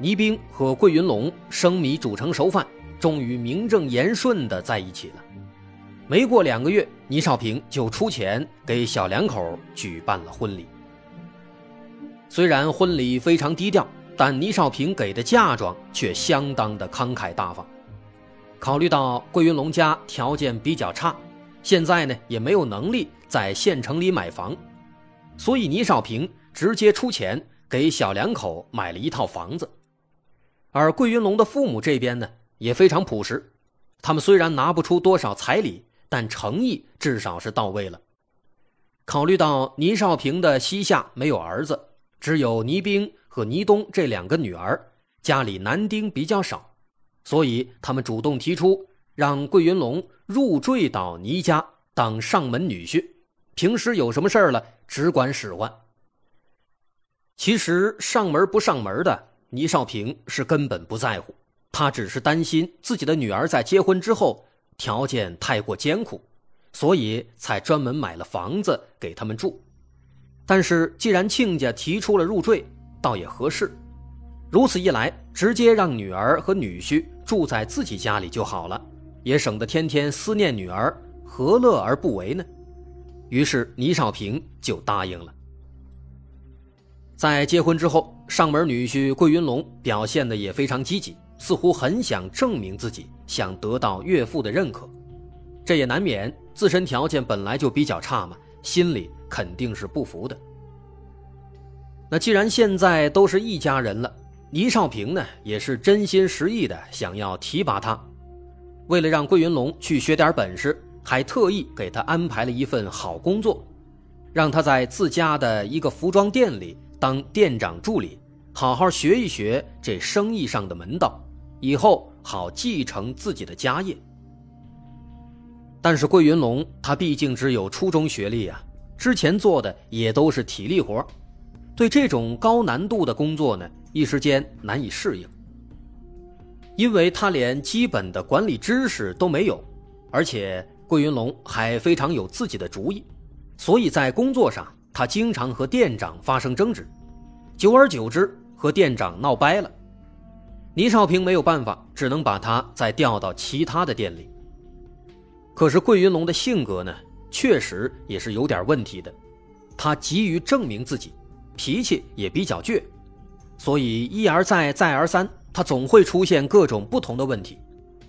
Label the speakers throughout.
Speaker 1: 倪兵和桂云龙生米煮成熟饭，终于名正言顺的在一起了。没过两个月，倪少平就出钱给小两口举办了婚礼。虽然婚礼非常低调，但倪少平给的嫁妆却相当的慷慨大方。考虑到桂云龙家条件比较差，现在呢也没有能力在县城里买房，所以倪少平直接出钱。给小两口买了一套房子，而桂云龙的父母这边呢也非常朴实，他们虽然拿不出多少彩礼，但诚意至少是到位了。考虑到倪少平的膝下没有儿子，只有倪冰和倪东这两个女儿，家里男丁比较少，所以他们主动提出让桂云龙入赘到倪家当上门女婿，平时有什么事儿了只管使唤。其实上门不上门的倪少平是根本不在乎，他只是担心自己的女儿在结婚之后条件太过艰苦，所以才专门买了房子给他们住。但是既然亲家提出了入赘，倒也合适。如此一来，直接让女儿和女婿住在自己家里就好了，也省得天天思念女儿，何乐而不为呢？于是倪少平就答应了。在结婚之后，上门女婿桂云龙表现的也非常积极，似乎很想证明自己，想得到岳父的认可。这也难免，自身条件本来就比较差嘛，心里肯定是不服的。那既然现在都是一家人了，倪少平呢也是真心实意的想要提拔他。为了让桂云龙去学点本事，还特意给他安排了一份好工作，让他在自家的一个服装店里。当店长助理，好好学一学这生意上的门道，以后好继承自己的家业。但是桂云龙他毕竟只有初中学历啊，之前做的也都是体力活，对这种高难度的工作呢，一时间难以适应。因为他连基本的管理知识都没有，而且桂云龙还非常有自己的主意，所以在工作上。他经常和店长发生争执，久而久之和店长闹掰了。倪少平没有办法，只能把他再调到其他的店里。可是桂云龙的性格呢，确实也是有点问题的。他急于证明自己，脾气也比较倔，所以一而再再而三，他总会出现各种不同的问题。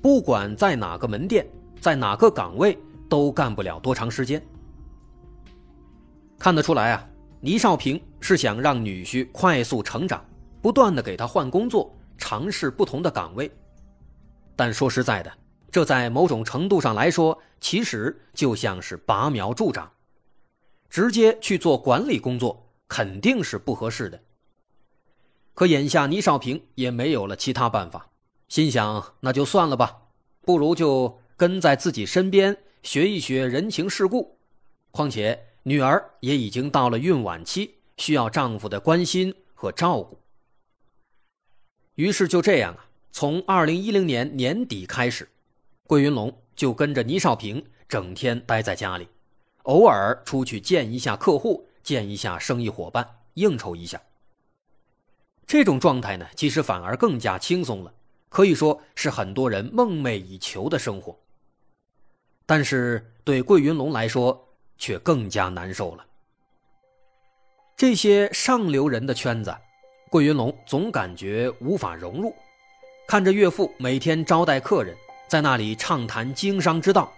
Speaker 1: 不管在哪个门店，在哪个岗位，都干不了多长时间。看得出来啊，倪少平是想让女婿快速成长，不断的给他换工作，尝试不同的岗位。但说实在的，这在某种程度上来说，其实就像是拔苗助长，直接去做管理工作肯定是不合适的。可眼下倪少平也没有了其他办法，心想那就算了吧，不如就跟在自己身边学一学人情世故，况且。女儿也已经到了孕晚期，需要丈夫的关心和照顾。于是就这样啊，从二零一零年年底开始，桂云龙就跟着倪少平整天待在家里，偶尔出去见一下客户，见一下生意伙伴，应酬一下。这种状态呢，其实反而更加轻松了，可以说是很多人梦寐以求的生活。但是对桂云龙来说，却更加难受了。这些上流人的圈子，桂云龙总感觉无法融入。看着岳父每天招待客人，在那里畅谈经商之道，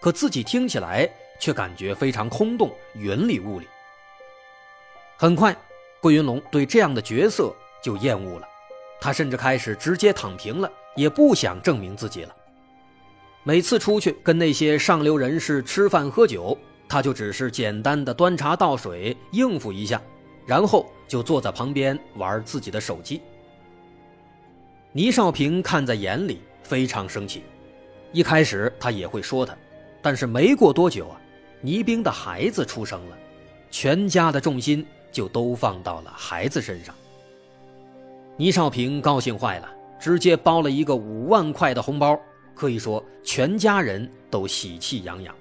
Speaker 1: 可自己听起来却感觉非常空洞、云里雾里。很快，桂云龙对这样的角色就厌恶了，他甚至开始直接躺平了，也不想证明自己了。每次出去跟那些上流人士吃饭喝酒。他就只是简单的端茶倒水应付一下，然后就坐在旁边玩自己的手机。倪少平看在眼里，非常生气。一开始他也会说他，但是没过多久啊，倪兵的孩子出生了，全家的重心就都放到了孩子身上。倪少平高兴坏了，直接包了一个五万块的红包，可以说全家人都喜气洋洋。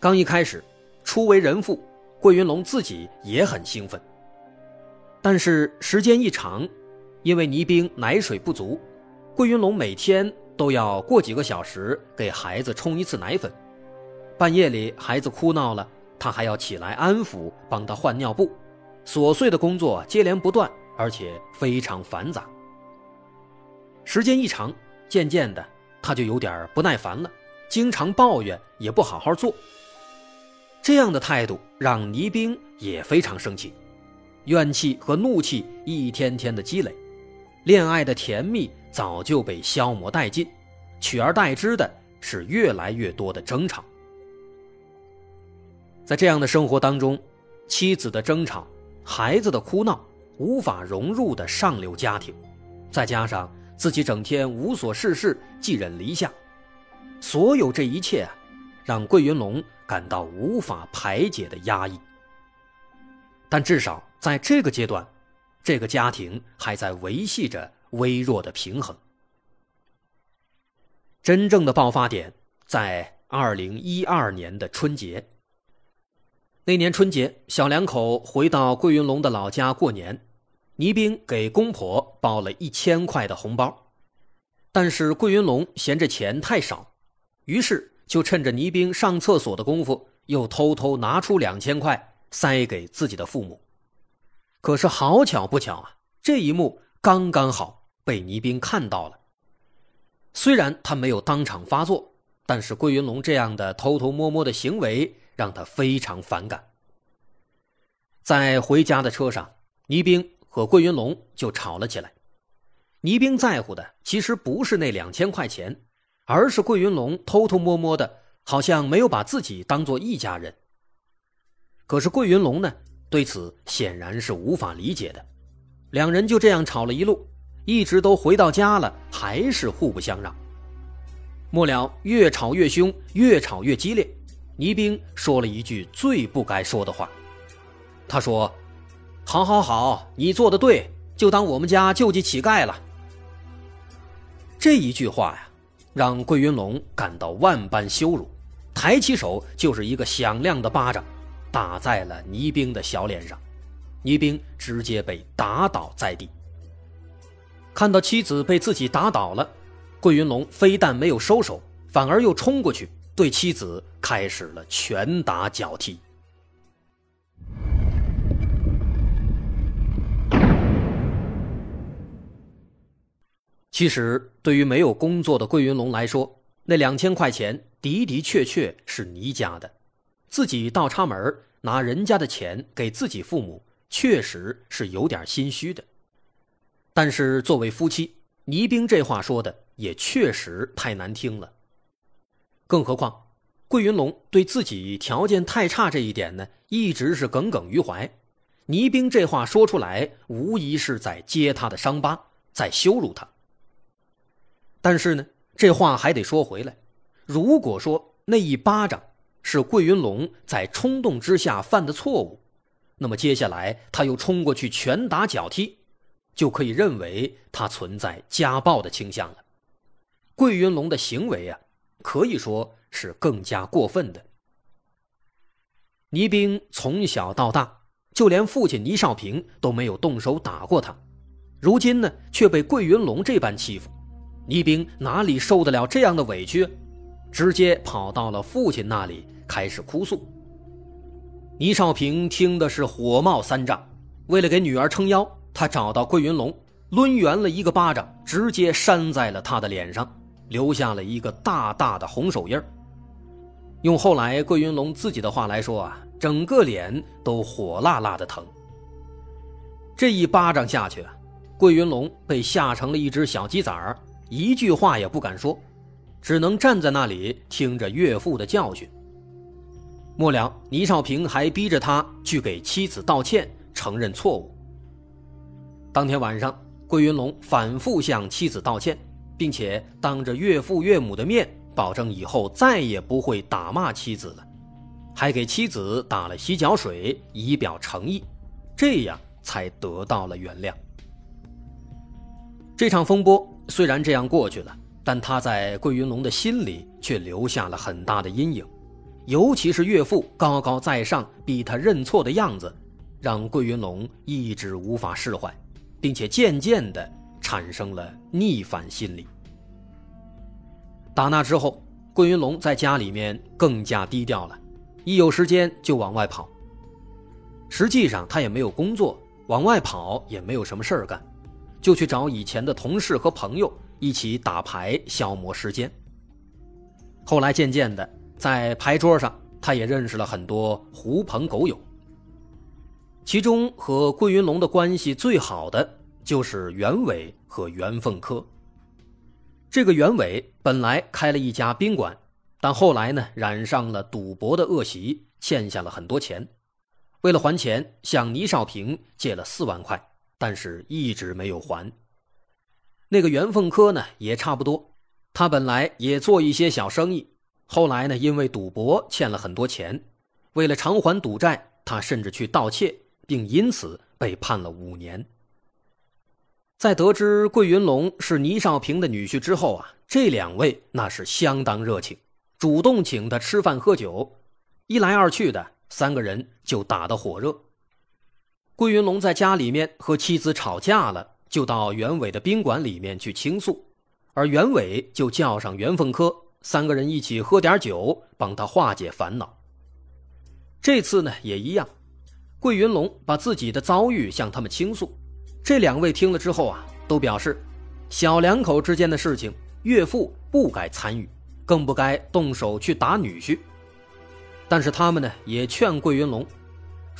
Speaker 1: 刚一开始，初为人父，桂云龙自己也很兴奋。但是时间一长，因为倪冰奶水不足，桂云龙每天都要过几个小时给孩子冲一次奶粉。半夜里孩子哭闹了，他还要起来安抚，帮他换尿布，琐碎的工作接连不断，而且非常繁杂。时间一长，渐渐的他就有点不耐烦了，经常抱怨，也不好好做。这样的态度让倪兵也非常生气。怨气和怒气一天天的积累，恋爱的甜蜜早就被消磨殆尽，取而代之的是越来越多的争吵。在这样的生活当中，妻子的争吵、孩子的哭闹、无法融入的上流家庭，再加上自己整天无所事事、寄人篱下，所有这一切啊，让桂云龙感到无法排解的压抑。但至少。在这个阶段，这个家庭还在维系着微弱的平衡。真正的爆发点在二零一二年的春节。那年春节，小两口回到桂云龙的老家过年，倪兵给公婆包了一千块的红包，但是桂云龙嫌这钱太少，于是就趁着倪兵上厕所的功夫，又偷偷拿出两千块塞给自己的父母。可是好巧不巧啊，这一幕刚刚好被倪兵看到了。虽然他没有当场发作，但是桂云龙这样的偷偷摸摸的行为让他非常反感。在回家的车上，倪兵和桂云龙就吵了起来。倪兵在乎的其实不是那两千块钱，而是桂云龙偷偷摸摸的，好像没有把自己当做一家人。可是桂云龙呢？对此显然是无法理解的，两人就这样吵了一路，一直都回到家了，还是互不相让。末了，越吵越凶，越吵越激烈。倪兵说了一句最不该说的话，他说：“好，好，好，你做的对，就当我们家救济乞丐了。”这一句话呀，让桂云龙感到万般羞辱，抬起手就是一个响亮的巴掌。打在了倪兵的小脸上，倪兵直接被打倒在地。看到妻子被自己打倒了，桂云龙非但没有收手，反而又冲过去对妻子开始了拳打脚踢。其实，对于没有工作的桂云龙来说，那两千块钱的的确确是倪家的。自己倒插门拿人家的钱给自己父母，确实是有点心虚的。但是作为夫妻，倪兵这话说的也确实太难听了。更何况，桂云龙对自己条件太差这一点呢，一直是耿耿于怀。倪兵这话说出来，无疑是在揭他的伤疤，在羞辱他。但是呢，这话还得说回来，如果说那一巴掌。是桂云龙在冲动之下犯的错误，那么接下来他又冲过去拳打脚踢，就可以认为他存在家暴的倾向了。桂云龙的行为啊，可以说是更加过分的。倪兵从小到大，就连父亲倪少平都没有动手打过他，如今呢却被桂云龙这般欺负，倪兵哪里受得了这样的委屈？直接跑到了父亲那里，开始哭诉。倪少平听的是火冒三丈，为了给女儿撑腰，他找到桂云龙，抡圆了一个巴掌，直接扇在了他的脸上，留下了一个大大的红手印用后来桂云龙自己的话来说啊，整个脸都火辣辣的疼。这一巴掌下去，桂云龙被吓成了一只小鸡仔儿，一句话也不敢说。只能站在那里听着岳父的教训。末了，倪少平还逼着他去给妻子道歉，承认错误。当天晚上，桂云龙反复向妻子道歉，并且当着岳父岳母的面保证以后再也不会打骂妻子了，还给妻子打了洗脚水以表诚意，这样才得到了原谅。这场风波虽然这样过去了，但他在桂云龙的心里却留下了很大的阴影，尤其是岳父高高在上逼他认错的样子，让桂云龙一直无法释怀。并且渐渐的产生了逆反心理。打那之后，桂云龙在家里面更加低调了，一有时间就往外跑。实际上他也没有工作，往外跑也没有什么事儿干，就去找以前的同事和朋友一起打牌消磨时间。后来渐渐的，在牌桌上，他也认识了很多狐朋狗友。其中和桂云龙的关系最好的就是袁伟和袁凤科。这个袁伟本来开了一家宾馆，但后来呢染上了赌博的恶习，欠下了很多钱。为了还钱，向倪少平借了四万块，但是一直没有还。那个袁凤科呢也差不多，他本来也做一些小生意，后来呢因为赌博欠了很多钱，为了偿还赌债，他甚至去盗窃。并因此被判了五年。在得知桂云龙是倪少平的女婿之后啊，这两位那是相当热情，主动请他吃饭喝酒，一来二去的，三个人就打得火热。桂云龙在家里面和妻子吵架了，就到袁伟的宾馆里面去倾诉，而袁伟就叫上袁凤科，三个人一起喝点酒，帮他化解烦恼。这次呢也一样。桂云龙把自己的遭遇向他们倾诉，这两位听了之后啊，都表示，小两口之间的事情，岳父不该参与，更不该动手去打女婿。但是他们呢，也劝桂云龙，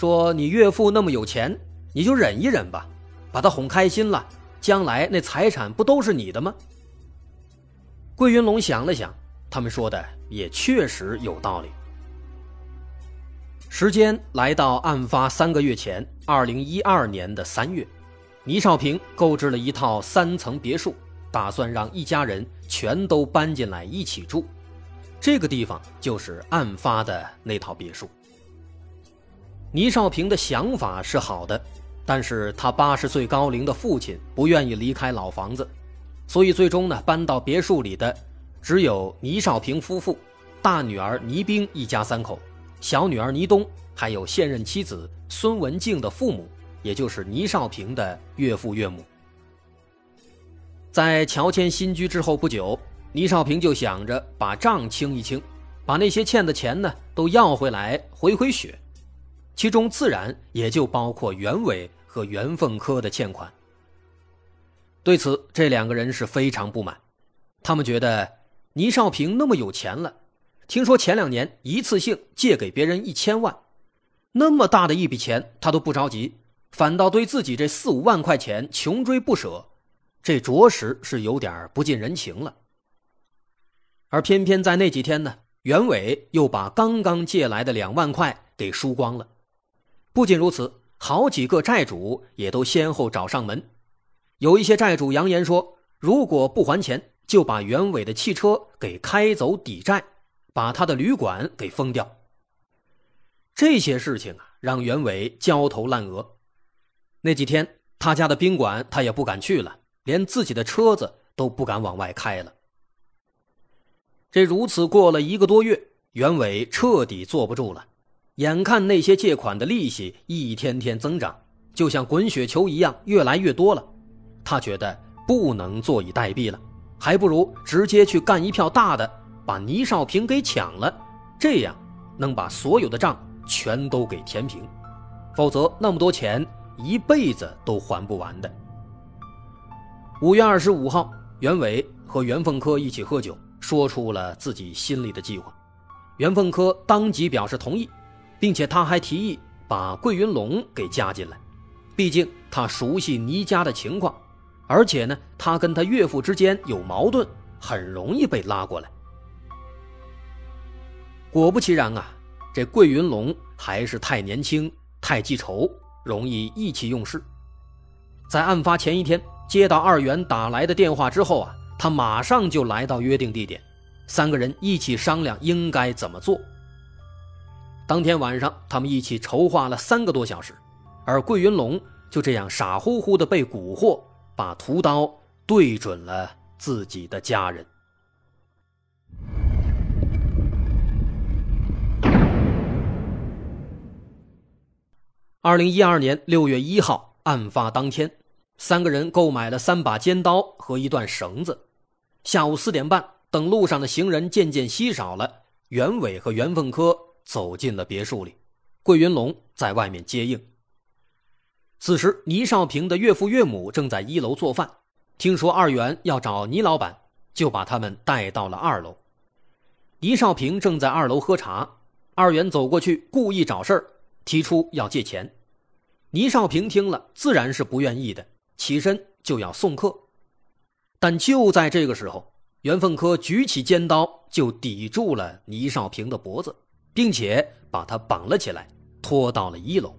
Speaker 1: 说你岳父那么有钱，你就忍一忍吧，把他哄开心了，将来那财产不都是你的吗？桂云龙想了想，他们说的也确实有道理。时间来到案发三个月前，二零一二年的三月，倪少平购置了一套三层别墅，打算让一家人全都搬进来一起住。这个地方就是案发的那套别墅。倪少平的想法是好的，但是他八十岁高龄的父亲不愿意离开老房子，所以最终呢，搬到别墅里的只有倪少平夫妇、大女儿倪冰一家三口。小女儿倪冬，还有现任妻子孙文静的父母，也就是倪少平的岳父岳母。在乔迁新居之后不久，倪少平就想着把账清一清，把那些欠的钱呢都要回来回回血，其中自然也就包括袁伟和袁凤科的欠款。对此，这两个人是非常不满，他们觉得倪少平那么有钱了。听说前两年一次性借给别人一千万，那么大的一笔钱他都不着急，反倒对自己这四五万块钱穷追不舍，这着实是有点不近人情了。而偏偏在那几天呢，袁伟又把刚刚借来的两万块给输光了。不仅如此，好几个债主也都先后找上门，有一些债主扬言说，如果不还钱，就把袁伟的汽车给开走抵债。把他的旅馆给封掉。这些事情啊，让袁伟焦头烂额。那几天，他家的宾馆他也不敢去了，连自己的车子都不敢往外开了。这如此过了一个多月，袁伟彻底坐不住了。眼看那些借款的利息一天天增长，就像滚雪球一样越来越多了，他觉得不能坐以待毙了，还不如直接去干一票大的。把倪少平给抢了，这样能把所有的账全都给填平，否则那么多钱一辈子都还不完的。五月二十五号，袁伟和袁凤科一起喝酒，说出了自己心里的计划。袁凤科当即表示同意，并且他还提议把桂云龙给加进来，毕竟他熟悉倪家的情况，而且呢，他跟他岳父之间有矛盾，很容易被拉过来。果不其然啊，这桂云龙还是太年轻、太记仇，容易意气用事。在案发前一天，接到二元打来的电话之后啊，他马上就来到约定地点，三个人一起商量应该怎么做。当天晚上，他们一起筹划了三个多小时，而桂云龙就这样傻乎乎的被蛊惑，把屠刀对准了自己的家人。二零一二年六月一号，案发当天，三个人购买了三把尖刀和一段绳子。下午四点半，等路上的行人渐渐稀少了，袁伟和袁凤科走进了别墅里，桂云龙在外面接应。此时，倪少平的岳父岳母正在一楼做饭，听说二元要找倪老板，就把他们带到了二楼。倪少平正在二楼喝茶，二元走过去，故意找事儿。提出要借钱，倪少平听了自然是不愿意的，起身就要送客。但就在这个时候，袁凤科举起尖刀就抵住了倪少平的脖子，并且把他绑了起来，拖到了一楼。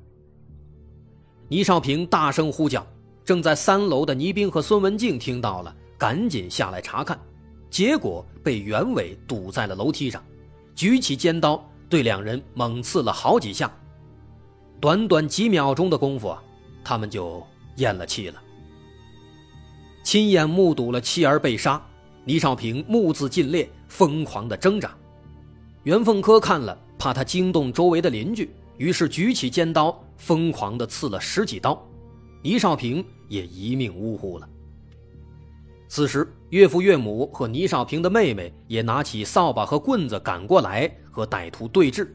Speaker 1: 倪少平大声呼叫，正在三楼的倪斌和孙文静听到了，赶紧下来查看，结果被袁伟堵在了楼梯上，举起尖刀对两人猛刺了好几下。短短几秒钟的功夫啊，他们就咽了气了。亲眼目睹了妻儿被杀，倪少平目眦尽裂，疯狂的挣扎。袁凤科看了，怕他惊动周围的邻居，于是举起尖刀，疯狂的刺了十几刀。倪少平也一命呜呼了。此时，岳父岳母和倪少平的妹妹也拿起扫把和棍子赶过来，和歹徒对峙。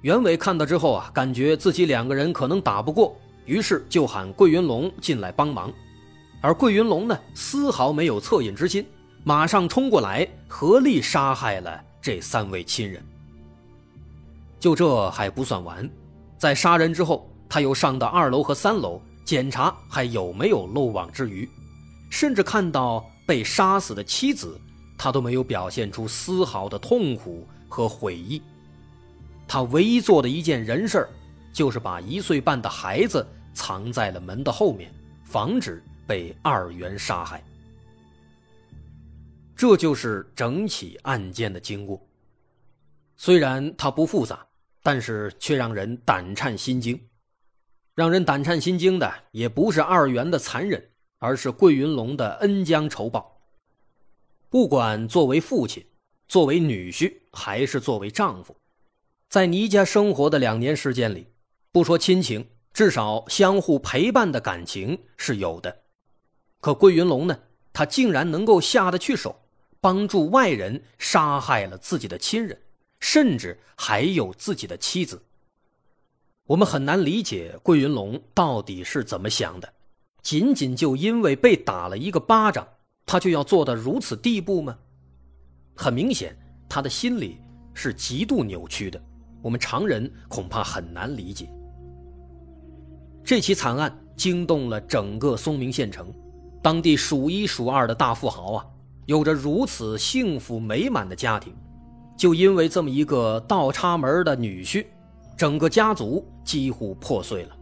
Speaker 1: 袁伟看到之后啊，感觉自己两个人可能打不过，于是就喊桂云龙进来帮忙。而桂云龙呢，丝毫没有恻隐之心，马上冲过来，合力杀害了这三位亲人。就这还不算完，在杀人之后，他又上到二楼和三楼检查还有没有漏网之鱼，甚至看到被杀死的妻子，他都没有表现出丝毫的痛苦和悔意。他唯一做的一件人事就是把一岁半的孩子藏在了门的后面，防止被二元杀害。这就是整起案件的经过。虽然它不复杂，但是却让人胆颤心惊。让人胆颤心惊的也不是二元的残忍，而是桂云龙的恩将仇报。不管作为父亲、作为女婿，还是作为丈夫。在倪家生活的两年时间里，不说亲情，至少相互陪伴的感情是有的。可桂云龙呢？他竟然能够下得去手，帮助外人杀害了自己的亲人，甚至还有自己的妻子。我们很难理解桂云龙到底是怎么想的。仅仅就因为被打了一个巴掌，他就要做到如此地步吗？很明显，他的心理是极度扭曲的。我们常人恐怕很难理解。这起惨案惊动了整个松明县城，当地数一数二的大富豪啊，有着如此幸福美满的家庭，就因为这么一个倒插门的女婿，整个家族几乎破碎了。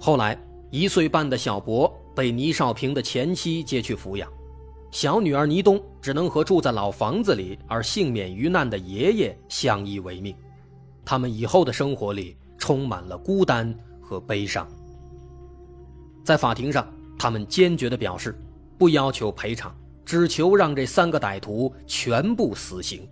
Speaker 1: 后来，一岁半的小博被倪少平的前妻接去抚养。小女儿倪冬只能和住在老房子里而幸免于难的爷爷相依为命，他们以后的生活里充满了孤单和悲伤。在法庭上，他们坚决地表示，不要求赔偿，只求让这三个歹徒全部死刑。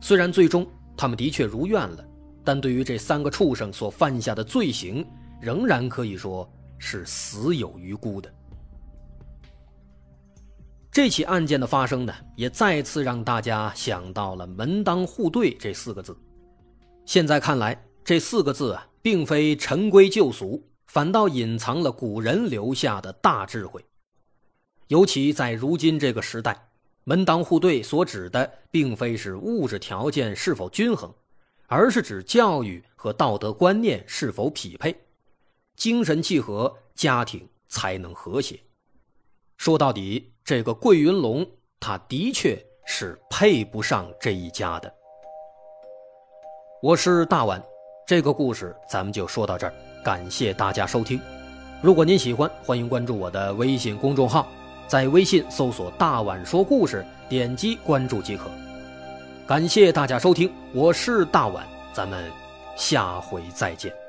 Speaker 1: 虽然最终他们的确如愿了，但对于这三个畜生所犯下的罪行，仍然可以说是死有余辜的。这起案件的发生呢，也再次让大家想到了“门当户对”这四个字。现在看来，这四个字啊，并非陈规旧俗，反倒隐藏了古人留下的大智慧。尤其在如今这个时代，“门当户对”所指的，并非是物质条件是否均衡，而是指教育和道德观念是否匹配，精神契合，家庭才能和谐。说到底。这个桂云龙，他的确是配不上这一家的。我是大碗，这个故事咱们就说到这儿，感谢大家收听。如果您喜欢，欢迎关注我的微信公众号，在微信搜索“大碗说故事”，点击关注即可。感谢大家收听，我是大碗，咱们下回再见。